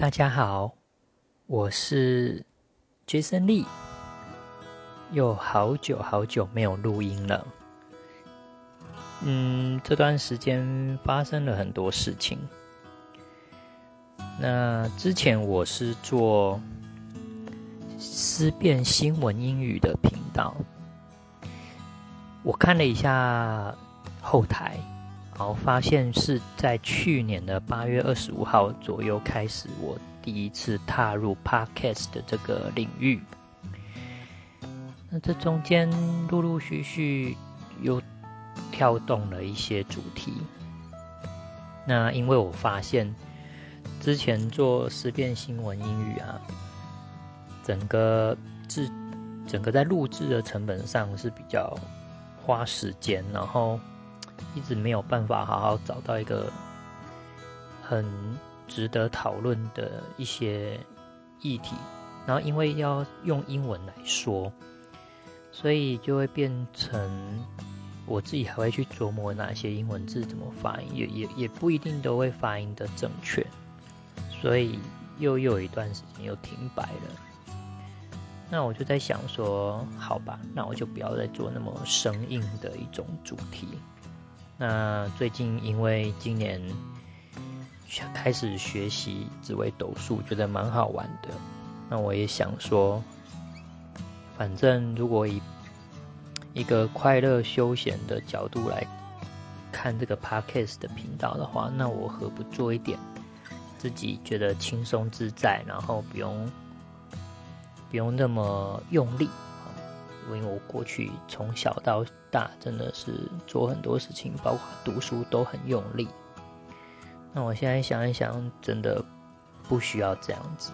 大家好，我是 Jason Lee，又好久好久没有录音了。嗯，这段时间发生了很多事情。那之前我是做思辨新闻英语的频道，我看了一下后台。然后发现是在去年的八月二十五号左右开始，我第一次踏入 podcast 的这个领域。那这中间陆陆续续又跳动了一些主题。那因为我发现之前做思辨新闻英语啊，整个制整个在录制的成本上是比较花时间，然后。一直没有办法好好找到一个很值得讨论的一些议题，然后因为要用英文来说，所以就会变成我自己还会去琢磨哪些英文字怎么发音，也也也不一定都会发音的正确，所以又又有一段时间又停摆了。那我就在想说，好吧，那我就不要再做那么生硬的一种主题。那最近因为今年开始学习紫微斗数，觉得蛮好玩的。那我也想说，反正如果以一个快乐休闲的角度来看这个 podcast 的频道的话，那我何不做一点自己觉得轻松自在，然后不用不用那么用力。因为我过去从小到大真的是做很多事情，包括读书都很用力。那我现在想一想，真的不需要这样子。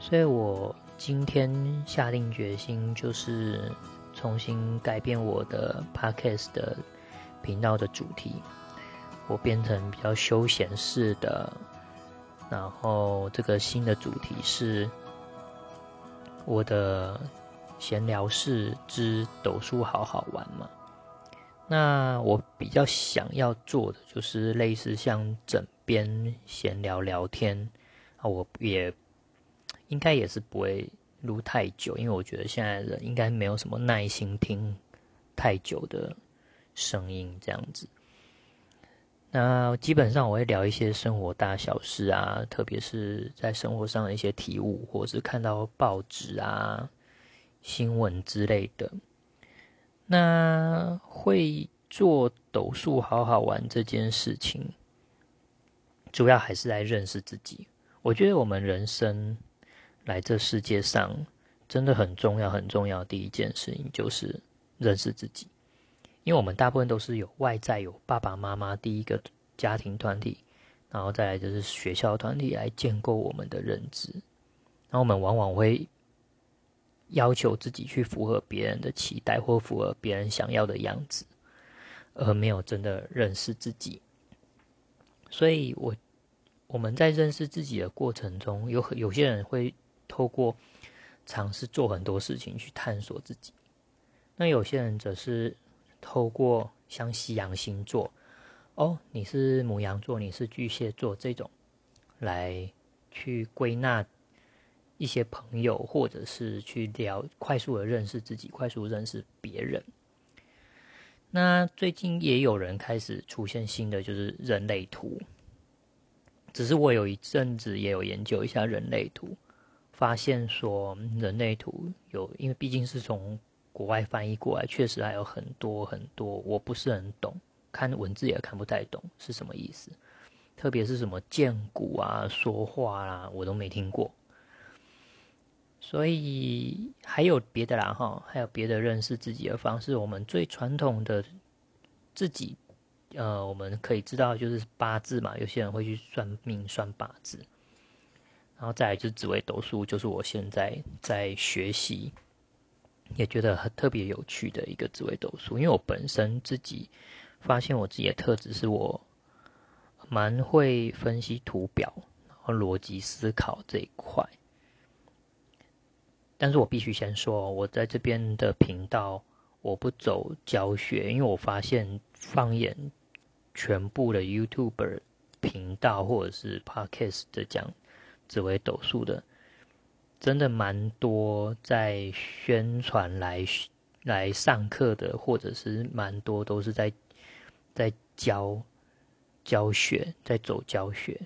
所以我今天下定决心，就是重新改变我的 podcast 的频道的主题，我变成比较休闲式的。然后这个新的主题是我的。闲聊室之斗数好好玩嘛？那我比较想要做的就是类似像枕边闲聊聊天啊，我也应该也是不会录太久，因为我觉得现在人应该没有什么耐心听太久的声音这样子。那基本上我会聊一些生活大小事啊，特别是在生活上的一些体悟，或是看到报纸啊。新闻之类的，那会做斗数好好玩这件事情，主要还是来认识自己。我觉得我们人生来这世界上，真的很重要、很重要。第一件事情就是认识自己，因为我们大部分都是有外在有爸爸妈妈第一个家庭团体，然后再来就是学校团体来建构我们的认知，然后我们往往会。要求自己去符合别人的期待，或符合别人想要的样子，而没有真的认识自己。所以，我我们在认识自己的过程中，有有些人会透过尝试做很多事情去探索自己，那有些人则是透过像西洋星座，哦，你是母羊座，你是巨蟹座这种，来去归纳。一些朋友，或者是去聊，快速的认识自己，快速认识别人。那最近也有人开始出现新的，就是人类图。只是我有一阵子也有研究一下人类图，发现说人类图有，因为毕竟是从国外翻译过来，确实还有很多很多我不是很懂，看文字也看不太懂是什么意思。特别是什么剑骨啊、说话啦，我都没听过。所以还有别的啦哈，还有别的认识自己的方式。我们最传统的自己，呃，我们可以知道就是八字嘛，有些人会去算命算八字，然后再来就是紫微斗数，就是我现在在学习，也觉得很特别有趣的一个紫微斗数。因为我本身自己发现我自己的特质是我蛮会分析图表，然后逻辑思考这一块。但是我必须先说，我在这边的频道我不走教学，因为我发现放眼全部的 YouTuber 频道或者是 Podcast 的讲紫微斗数的，真的蛮多在宣传来来上课的，或者是蛮多都是在在教教学，在走教学，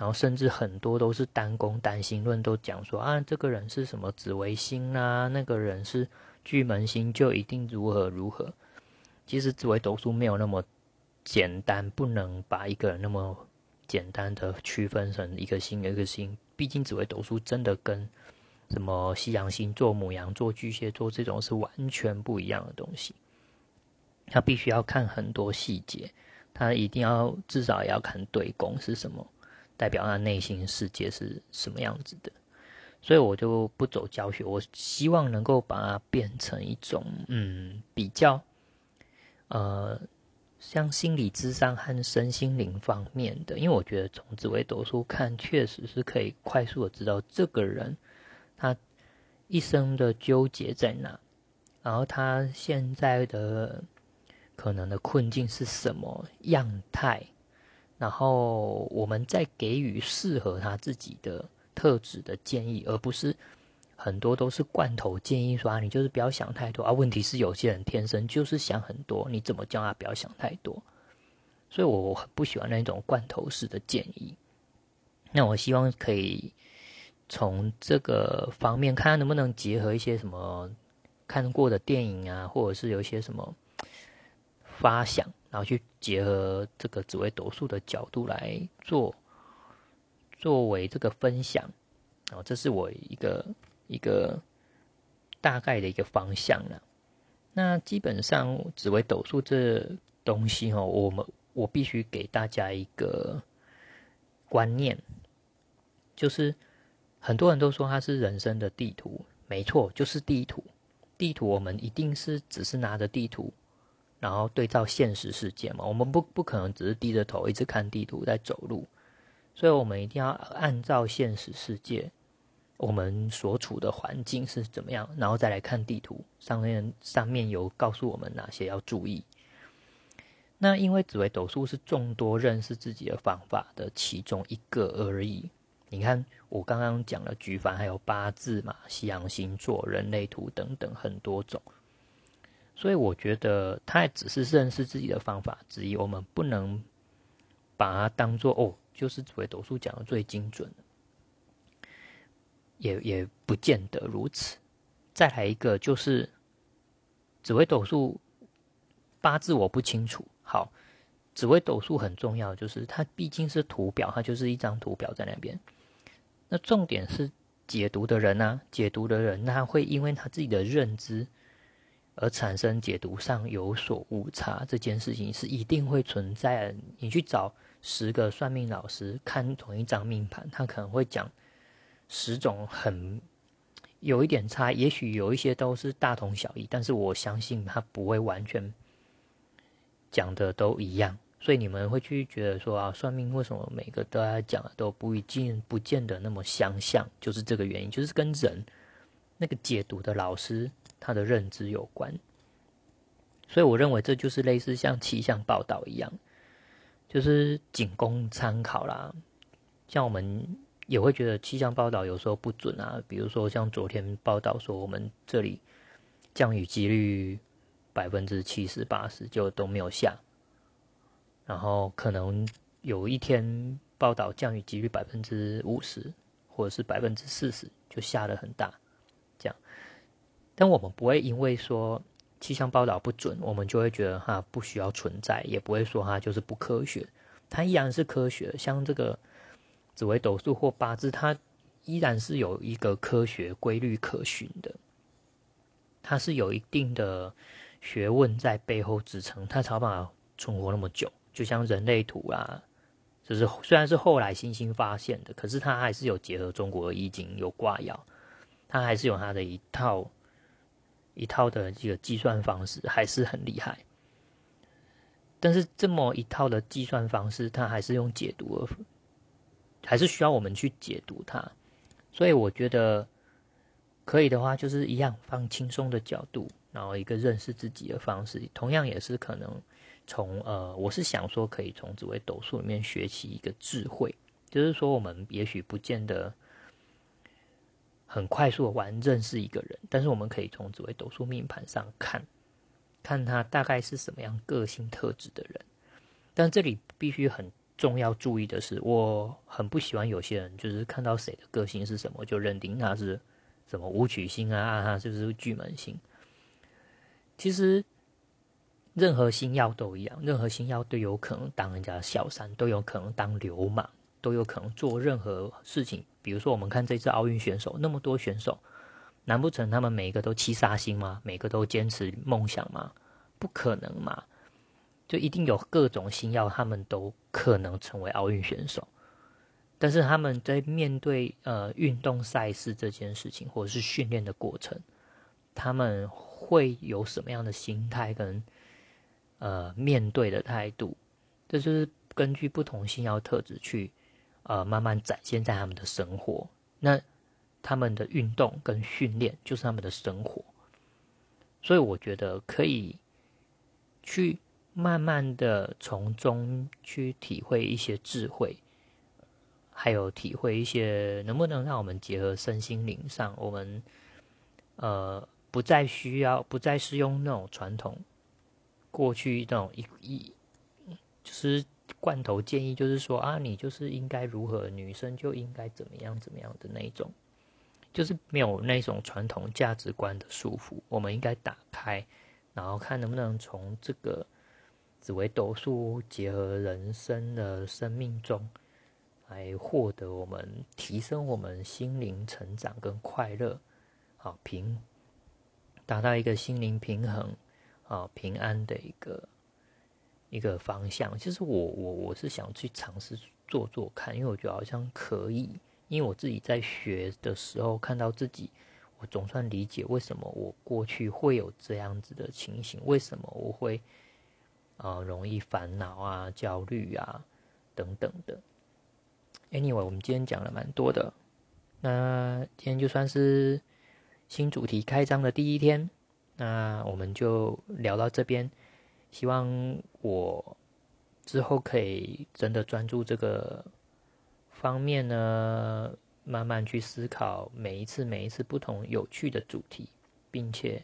然后甚至很多都是单宫单星论，都讲说啊，这个人是什么紫微星啊，那个人是巨门星，就一定如何如何。其实紫微斗数没有那么简单，不能把一个人那么简单的区分成一个星一个星。毕竟紫微斗数真的跟什么西洋星座、母羊座、巨蟹座这种是完全不一样的东西。他必须要看很多细节，他一定要至少也要看对宫是什么，代表他内心世界是什么样子的。所以我就不走教学，我希望能够把它变成一种嗯比较。呃，像心理智商和身心灵方面的，因为我觉得从紫微斗数看，确实是可以快速的知道这个人他一生的纠结在哪，然后他现在的可能的困境是什么样态，然后我们再给予适合他自己的特质的建议，而不是。很多都是罐头建议说啊，你就是不要想太多啊。问题是有些人天生就是想很多，你怎么叫他不要想太多？所以我很不喜欢那种罐头式的建议。那我希望可以从这个方面看，能不能结合一些什么看过的电影啊，或者是有一些什么发想，然后去结合这个紫微斗数的角度来做，作为这个分享。哦，这是我一个。一个大概的一个方向了。那基本上紫微斗数这东西哦，我们我必须给大家一个观念，就是很多人都说它是人生的地图，没错，就是地图。地图我们一定是只是拿着地图，然后对照现实世界嘛。我们不不可能只是低着头一直看地图在走路，所以我们一定要按照现实世界。我们所处的环境是怎么样，然后再来看地图上面上面有告诉我们哪些要注意。那因为紫微斗数是众多认识自己的方法的其中一个而已。你看我刚刚讲了举凡还有八字嘛、西洋星座、人类图等等很多种，所以我觉得它也只是认识自己的方法之一。我们不能把它当做哦，就是紫微斗数讲的最精准。也也不见得如此。再来一个就是紫微斗数八字我不清楚。好，紫微斗数很重要，就是它毕竟是图表，它就是一张图表在那边。那重点是解读的人呢？解读的人他会因为他自己的认知而产生解读上有所误差，这件事情是一定会存在。你去找十个算命老师看同一张命盘，他可能会讲。十种很有一点差，也许有一些都是大同小异，但是我相信他不会完全讲的都一样。所以你们会去觉得说啊，算命为什么每个都在讲的都不一定不见得那么相像，就是这个原因，就是跟人那个解读的老师他的认知有关。所以我认为这就是类似像气象报道一样，就是仅供参考啦。像我们。也会觉得气象报道有时候不准啊，比如说像昨天报道说我们这里降雨几率百分之七十八十就都没有下，然后可能有一天报道降雨几率百分之五十或者是百分之四十就下的很大，这样，但我们不会因为说气象报道不准，我们就会觉得它不需要存在，也不会说它就是不科学，它依然是科学，像这个。紫微斗数或八字，它依然是有一个科学规律可循的，它是有一定的学问在背后支撑，它才办法存活那么久。就像人类图啊，就是虽然是后来新兴发现的，可是它还是有结合中国的易经，有卦爻，它还是有它的一套一套的这个计算方式，还是很厉害。但是这么一套的计算方式，它还是用解读。还是需要我们去解读它，所以我觉得可以的话，就是一样放轻松的角度，然后一个认识自己的方式，同样也是可能从呃，我是想说可以从紫微斗数里面学习一个智慧，就是说我们也许不见得很快速的玩认识一个人，但是我们可以从紫微斗数命盘上看，看他大概是什么样个性特质的人。但这里必须很重要注意的是，我很不喜欢有些人就是看到谁的个性是什么，就认定他是什么武曲星啊，他就是巨门星。其实任何星耀都一样，任何星耀都有可能当人家小三，都有可能当流氓。都有可能做任何事情，比如说我们看这次奥运选手那么多选手，难不成他们每一个都七杀星吗？每个都坚持梦想吗？不可能嘛！就一定有各种星耀，他们都可能成为奥运选手。但是他们在面对呃运动赛事这件事情，或者是训练的过程，他们会有什么样的心态跟呃面对的态度？这就是根据不同星耀特质去。呃，慢慢展现在他们的生活。那他们的运动跟训练就是他们的生活，所以我觉得可以去慢慢的从中去体会一些智慧，还有体会一些能不能让我们结合身心灵上，我们呃不再需要，不再是用那种传统过去那种一一就是。罐头建议就是说啊，你就是应该如何，女生就应该怎么样怎么样的那一种，就是没有那种传统价值观的束缚。我们应该打开，然后看能不能从这个紫微斗数结合人生的生命中，来获得我们提升我们心灵成长跟快乐，好平达到一个心灵平衡啊平安的一个。一个方向，其实我我我是想去尝试做做看，因为我觉得好像可以。因为我自己在学的时候，看到自己，我总算理解为什么我过去会有这样子的情形，为什么我会啊容易烦恼啊、焦虑啊等等的。Anyway，我们今天讲了蛮多的，那今天就算是新主题开张的第一天，那我们就聊到这边。希望我之后可以真的专注这个方面呢，慢慢去思考每一次每一次不同有趣的主题，并且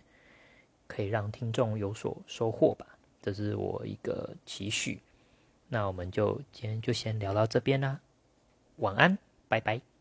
可以让听众有所收获吧。这是我一个期许。那我们就今天就先聊到这边啦，晚安，拜拜。